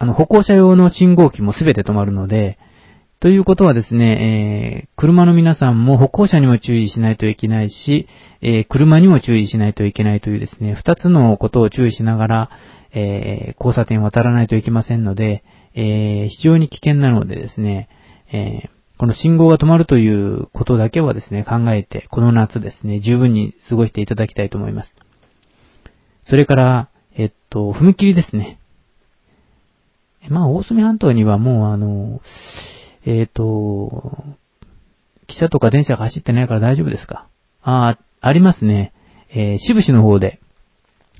あの、歩行者用の信号機もすべて止まるので、ということはですね、えー、車の皆さんも歩行者にも注意しないといけないし、えー、車にも注意しないといけないというですね、二つのことを注意しながら、えー、交差点を渡らないといけませんので、えー、非常に危険なのでですね、えー、この信号が止まるということだけはですね、考えて、この夏ですね、十分に過ごしていただきたいと思います。それから、えっと、踏切ですね。まあ、大隅半島にはもうあの、えっ、ー、と、汽車とか電車が走ってないから大丈夫ですか？ああ、ありますね。えー、渋市の方で、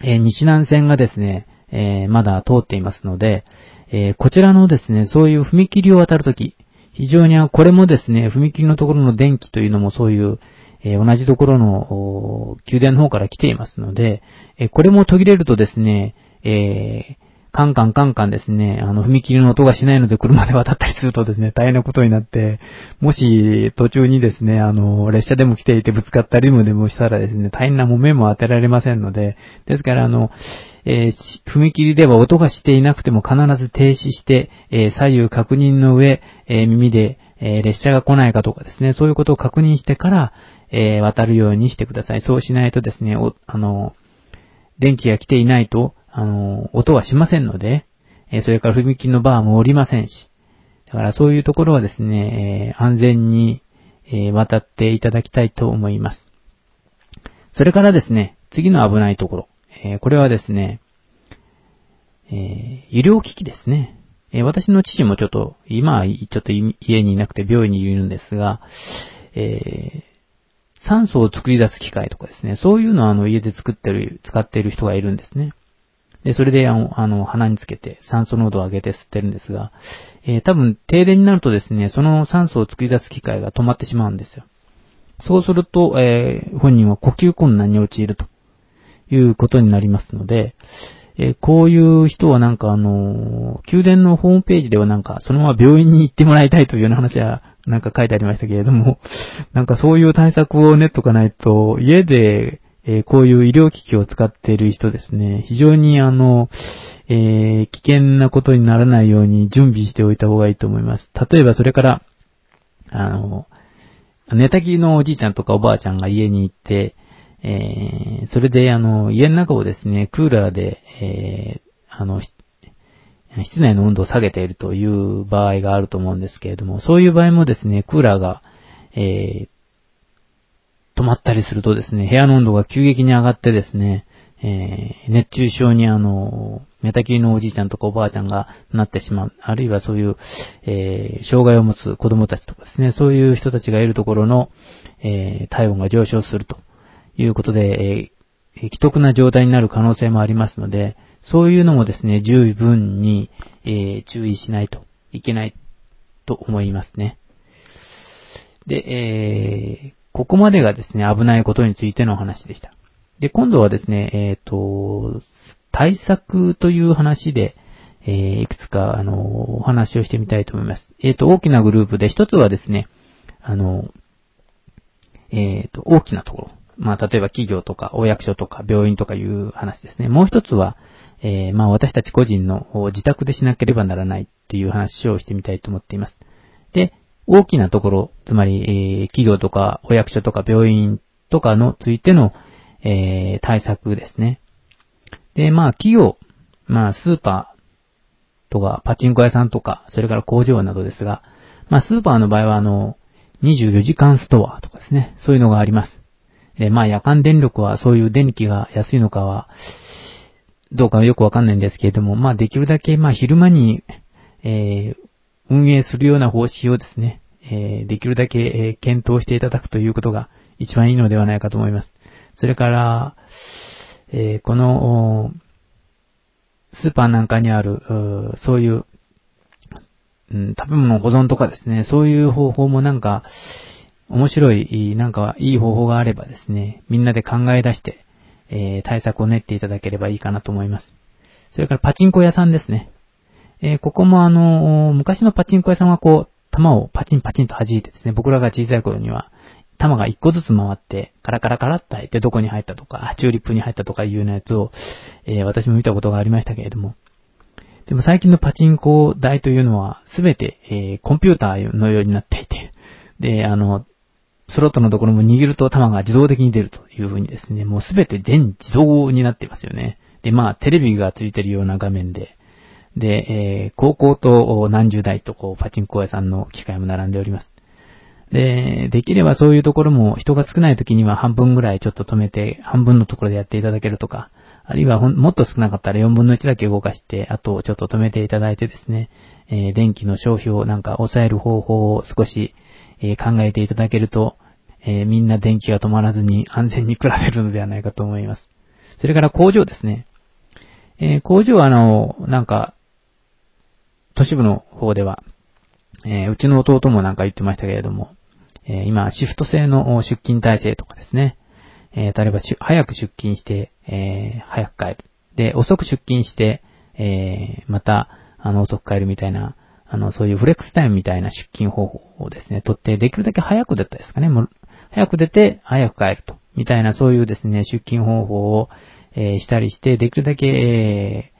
えー、日南線がですね、えー、まだ通っていますので、えー、こちらのですね、そういう踏切を渡るとき、非常にこれもですね、踏切のところの電気というのもそういう、えー、同じところの宮殿の方から来ていますので、えー、これも途切れるとですね、えー、カンカンカンカンですね、あの、踏切の音がしないので車で渡ったりするとですね、大変なことになって、もし途中にですね、あの、列車でも来ていてぶつかったリムでもしたらですね、大変なもめも当てられませんので、ですからあの、えー、踏切では音がしていなくても必ず停止して、えー、左右確認の上、えー、耳で、え列車が来ないかとかですね、そういうことを確認してから、え渡るようにしてください。そうしないとですね、おあの、電気が来ていないと、あの、音はしませんので、えそれから踏切のバーも降りませんし、だからそういうところはですね、え安全に、え渡っていただきたいと思います。それからですね、次の危ないところ。えこれはですね、え医療機器ですね。え私の父もちょっと、今はちょっと家にいなくて病院にいるんですが、えー、酸素を作り出す機械とかですね、そういうのをあの家で作ってる、使っている人がいるんですね。で、それで、あの、あの鼻につけて酸素濃度を上げて吸ってるんですが、えー、多分停電になるとですね、その酸素を作り出す機械が止まってしまうんですよ。そうすると、えー、本人は呼吸困難に陥るということになりますので、えー、こういう人はなんかあの宮殿のホームページではなんか、そのまま病院に行ってもらいたいというような話は、なんか書いてありましたけれども、なんかそういう対策を練っとかないと、家でえー、こういう医療機器を使っている人ですね、非常にあの、えー、危険なことにならないように準備しておいた方がいいと思います。例えばそれから、あの、寝たきりのおじいちゃんとかおばあちゃんが家に行って、えー、それであの、家の中をですね、クーラーで、え、あの、室内の温度を下げているという場合があると思うんですけれども、そういう場合もですね、クーラーが、えー、止まったりするとですね、部屋の温度が急激に上がってですね、えー、熱中症にあの、寝たきりのおじいちゃんとかおばあちゃんがなってしまう。あるいはそういう、えー、障害を持つ子供たちとかですね、そういう人たちがいるところの、えー、体温が上昇するということで、えー、既得な状態になる可能性もありますので、そういうのもですね、十分に、えー、注意しないといけないと思いますね。で、えー、ここまでがですね、危ないことについてのお話でした。で、今度はですね、えっ、ー、と、対策という話で、えー、いくつか、あの、お話をしてみたいと思います。えっ、ー、と、大きなグループで、一つはですね、あの、えっ、と、大きなところ。まあ、例えば企業とか、お役所とか、病院とかいう話ですね。もう一つは、えまあ、私たち個人の自宅でしなければならないっていう話をしてみたいと思っています。で、大きなところ、つまり、えー、企業とかお役所とか病院とかのついての、えー、対策ですね。で、まあ企業、まあスーパーとかパチンコ屋さんとか、それから工場などですが、まあスーパーの場合はあの、24時間ストアとかですね、そういうのがあります。で、まあ夜間電力はそういう電気が安いのかは、どうかよくわかんないんですけれども、まあできるだけまあ昼間に、えー、運営するような方針をですね、えー、できるだけ、え、検討していただくということが一番いいのではないかと思います。それから、えー、この、スーパーなんかにある、そういう、うん、食べ物保存とかですね、そういう方法もなんか、面白い、なんかいい方法があればですね、みんなで考え出して、えー、対策を練っていただければいいかなと思います。それからパチンコ屋さんですね。えー、ここもあの、昔のパチンコ屋さんはこう、弾をパチンパチンと弾いてですね、僕らが小さい頃には、弾が一個ずつ回って、カラカラカラって入ってどこに入ったとか、チューリップに入ったとかいうようなやつを、えー、私も見たことがありましたけれども。でも最近のパチンコ台というのはすべて、えー、コンピューターのようになっていて、で、あの、スロットのところも握ると弾が自動的に出るという風にですね、もうすべて全自動になってますよね。で、まあ、テレビがついてるような画面で、で、えー、高校と何十台とこう、パチンコ屋さんの機械も並んでおります。で、できればそういうところも人が少ない時には半分ぐらいちょっと止めて、半分のところでやっていただけるとか、あるいはもっと少なかったら4分の1だけ動かして、あとちょっと止めていただいてですね、えー、電気の消費をなんか抑える方法を少し、えー、考えていただけると、えー、みんな電気が止まらずに安全に暮らせるのではないかと思います。それから工場ですね。えー、工場はあの、なんか、都市部の方では、えー、うちの弟もなんか言ってましたけれども、えー、今、シフト制の出勤体制とかですね、えー、例えば早く出勤して、えー、早く帰る。で、遅く出勤して、えー、また、あの、遅く帰るみたいな、あの、そういうフレックスタイムみたいな出勤方法をですね、とって、できるだけ早く出たですかね。もう、早く出て、早く帰ると。みたいな、そういうですね、出勤方法を、えー、したりして、できるだけ、え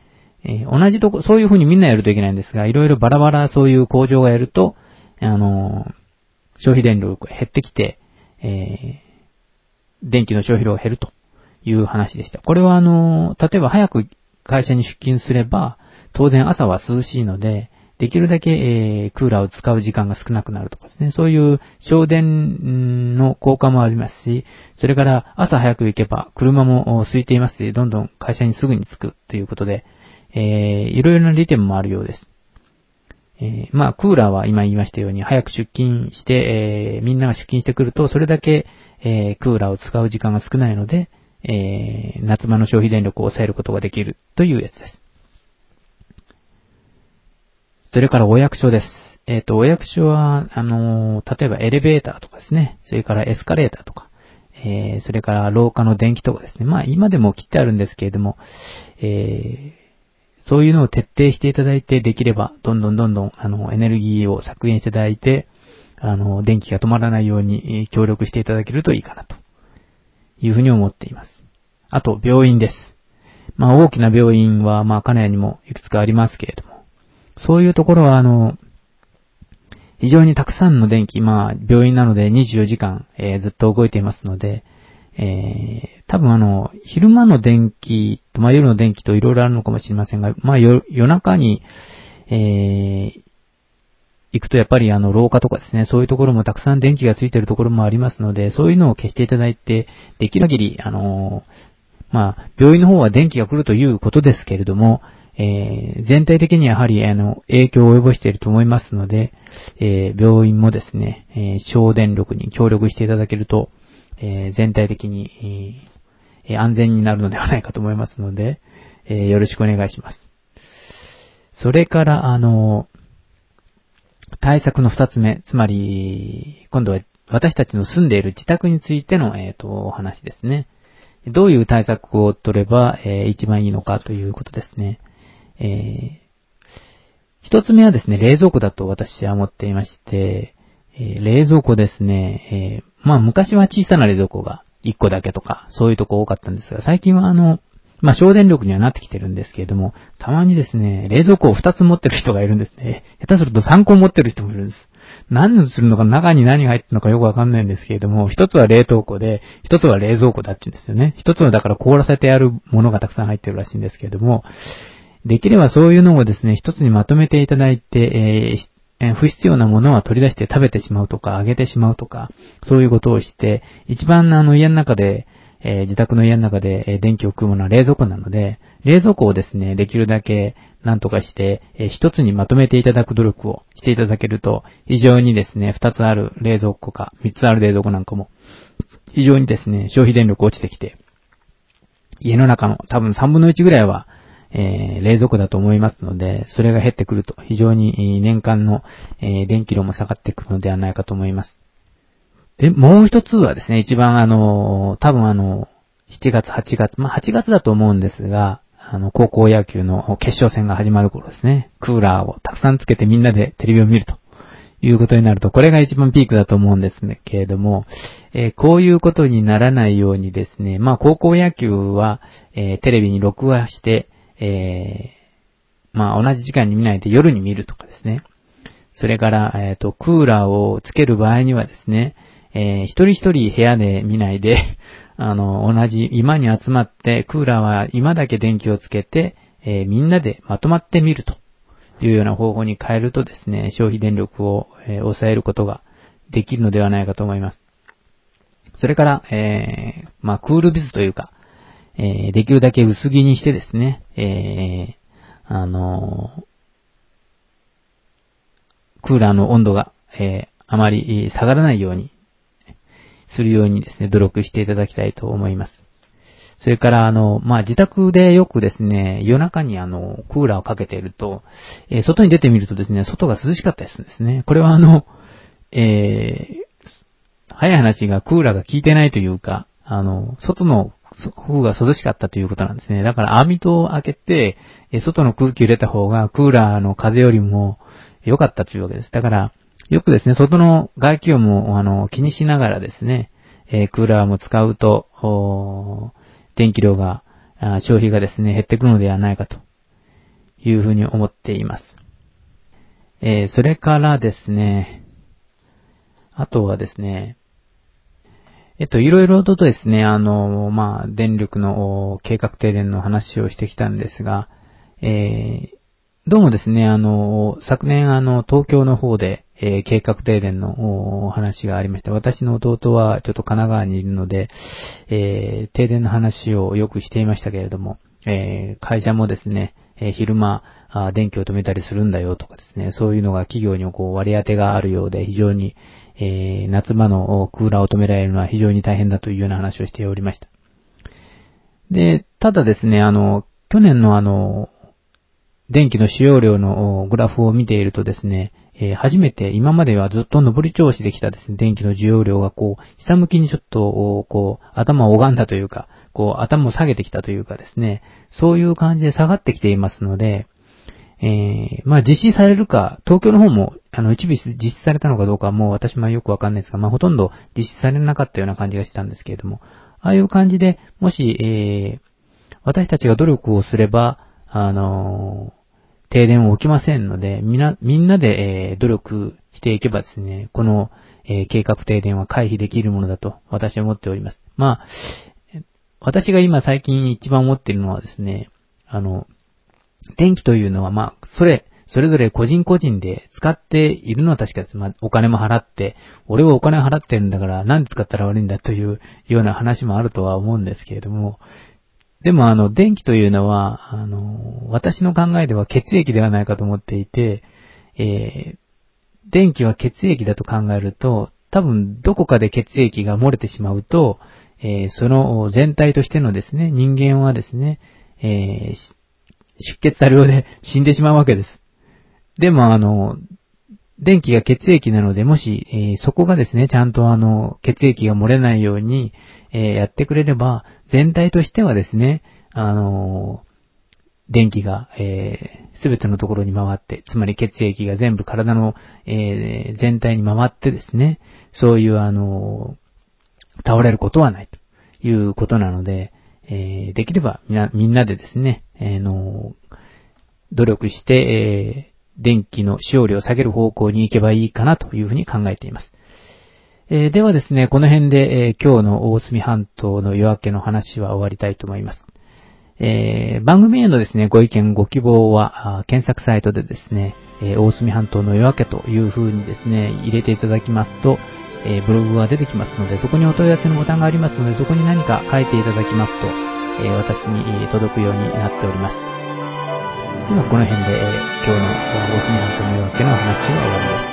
えー、同じとこ、そういう風にみんなやるといけないんですが、いろいろバラバラそういう工場がやると、あの消費電力が減ってきて、え電気の消費量が減るという話でした。これはあの例えば早く会社に出勤すれば、当然朝は涼しいので、できるだけ、えー、クーラーを使う時間が少なくなるとかですね。そういう省電の効果もありますし、それから朝早く行けば車も空いていますし、どんどん会社にすぐに着くということで、えー、いろいろな利点もあるようです。えー、まあ、クーラーは今言いましたように、早く出勤して、えー、みんなが出勤してくると、それだけ、えー、クーラーを使う時間が少ないので、えー、夏場の消費電力を抑えることができるというやつです。それからお役所です。えっ、ー、と、お役所は、あのー、例えばエレベーターとかですね、それからエスカレーターとか、えー、それから廊下の電気とかですね。まあ、今でも切ってあるんですけれども、えー、そういうのを徹底していただいて、できれば、どんどんどんどん、あの、エネルギーを削減していただいて、あの、電気が止まらないように協力していただけるといいかなというふうに思っています。あと、病院です。まあ、大きな病院は、まあ、金谷にもいくつかありますけれども、そういうところは、あの、非常にたくさんの電気、まあ、病院なので24時間、えー、ずっと動いていますので、えー、多分あの、昼間の電気と、まあ、夜の電気といろいろあるのかもしれませんが、まあ、夜中に、えー、行くとやっぱりあの、廊下とかですね、そういうところもたくさん電気がついてるところもありますので、そういうのを消していただいて、できる限り、あのまあ、病院の方は電気が来るということですけれども、えー、全体的にやはり、あの、影響を及ぼしていると思いますので、えー、病院もですね、えー、省電力に協力していただけると、えー、全体的に、えー、安全になるのではないかと思いますので、えー、よろしくお願いします。それから、あの、対策の二つ目、つまり、今度は私たちの住んでいる自宅についての、えっ、ー、と、お話ですね。どういう対策を取れば、えー、一番いいのかということですね。えー、一つ目はですね、冷蔵庫だと私は思っていまして、えー、冷蔵庫ですね、えー、まあ昔は小さな冷蔵庫が一個だけとか、そういうとこ多かったんですが、最近はあの、まあ、省電力にはなってきてるんですけれども、たまにですね、冷蔵庫を2つ持ってる人がいるんですね。下手すると3個持ってる人もいるんです。何をするのか中に何が入ってるのかよくわかんないんですけれども、一つは冷凍庫で、一つは冷蔵庫だって言うんですよね。一つはだから凍らせてあるものがたくさん入ってるらしいんですけれども、できればそういうのをですね、一つにまとめていただいて、えー、不必要なものは取り出して食べてしまうとか、あげてしまうとか、そういうことをして、一番あの家の中で、えー、自宅の家の中で、え、電気を食うものは冷蔵庫なので、冷蔵庫をですね、できるだけ何とかして、えー、一つにまとめていただく努力をしていただけると、非常にですね、二つある冷蔵庫か、三つある冷蔵庫なんかも、非常にですね、消費電力落ちてきて、家の中の多分三分の一ぐらいは、えー、冷蔵庫だと思いますので、それが減ってくると、非常に年間の、えー、電気量も下がってくるのではないかと思います。で、もう一つはですね、一番あの、多分あの、7月、8月、まあ8月だと思うんですが、あの、高校野球の決勝戦が始まる頃ですね、クーラーをたくさんつけてみんなでテレビを見るということになると、これが一番ピークだと思うんですけれども、えー、こういうことにならないようにですね、まあ高校野球は、えー、テレビに録画して、えー、まあ同じ時間に見ないで夜に見るとかですね。それから、えっ、ー、と、クーラーをつける場合にはですね、えー、一人一人部屋で見ないで、あの、同じ今に集まって、クーラーは今だけ電気をつけて、えー、みんなでまとまって見るというような方法に変えるとですね、消費電力を、えー、抑えることができるのではないかと思います。それから、えー、まあ、クールビズというか、えー、できるだけ薄着にしてですね、えー、あのクーラーの温度が、え、あまり下がらないように、するようにですね、努力していただきたいと思います。それから、あの、まあ、自宅でよくですね、夜中にあの、クーラーをかけていると、えー、外に出てみるとですね、外が涼しかったりするんですね。これはあの、えー、早い話がクーラーが効いてないというか、あの、外の方が涼しかったということなんですね。だから網戸を開けて、外の空気を入れた方がクーラーの風よりも良かったというわけです。だから、よくですね、外の外気温も、あの、気にしながらですね、え、クーラーも使うと、電気量が、消費がですね、減ってくるのではないかというふうに思っています。えー、それからですね、あとはですね、えっと、いろいろとですね、あの、まあ、電力の計画停電の話をしてきたんですが、えー、どうもですね、あの、昨年あの、東京の方で、えー、計画停電の話がありました。私の弟はちょっと神奈川にいるので、えー、停電の話をよくしていましたけれども、えー、会社もですね、え昼間あ、電気を止めたりするんだよとかですね、そういうのが企業にこう割り当てがあるようで、非常に、えー、夏場のクーラーを止められるのは非常に大変だというような話をしておりました。で、ただですね、あの、去年のあの、電気の使用量のグラフを見ているとですね、えー、初めて今まではずっと上り調子できたですね、電気の需要量がこう、下向きにちょっと、こう、頭を拝んだというか、こう、頭を下げてきたというかですね、そういう感じで下がってきていますので、えー、まあ実施されるか、東京の方も、あの、一部実施されたのかどうかはもう私もよくわかんないですが、まあほとんど実施されなかったような感じがしたんですけれども、ああいう感じで、もし、えー、私たちが努力をすれば、あのー、停電は起きませんので、みな、みんなで、えー、努力していけばですね、この、えー、計画停電は回避できるものだと私は思っております。まあ、私が今最近一番思っているのはですね、あの、電気というのは、まあ、それ、それぞれ個人個人で使っているのは確かです。まあ、お金も払って、俺はお金払ってるんだから、なんで使ったら悪いんだというような話もあるとは思うんですけれども、でもあの、電気というのは、あの、私の考えでは血液ではないかと思っていて、えー、電気は血液だと考えると、多分どこかで血液が漏れてしまうと、えー、その全体としてのですね、人間はですね、えー、出血多量で死んでしまうわけです。でもあの、電気が血液なので、もし、えー、そこがですね、ちゃんとあの、血液が漏れないように、えー、やってくれれば、全体としてはですね、あの電気が、えす、べてのところに回って、つまり血液が全部体の、えー、全体に回ってですね、そういうあの倒れることはないということなので、えー、できればみんな、みんなでですね、えー、の、努力して、えー、電気の使用量を下げる方向に行けばいいかなというふうに考えています。えー、ではですね、この辺で、えー、今日の大隅半島の夜明けの話は終わりたいと思います。えー、番組へのですね、ご意見、ご希望は、検索サイトでですね、え大隅半島の夜明けという風にですね、入れていただきますと、えブログが出てきますので、そこにお問い合わせのボタンがありますので、そこに何か書いていただきますと、え私に届くようになっております。では、この辺で、え今日の大隅半島の夜明けの話は終わりです。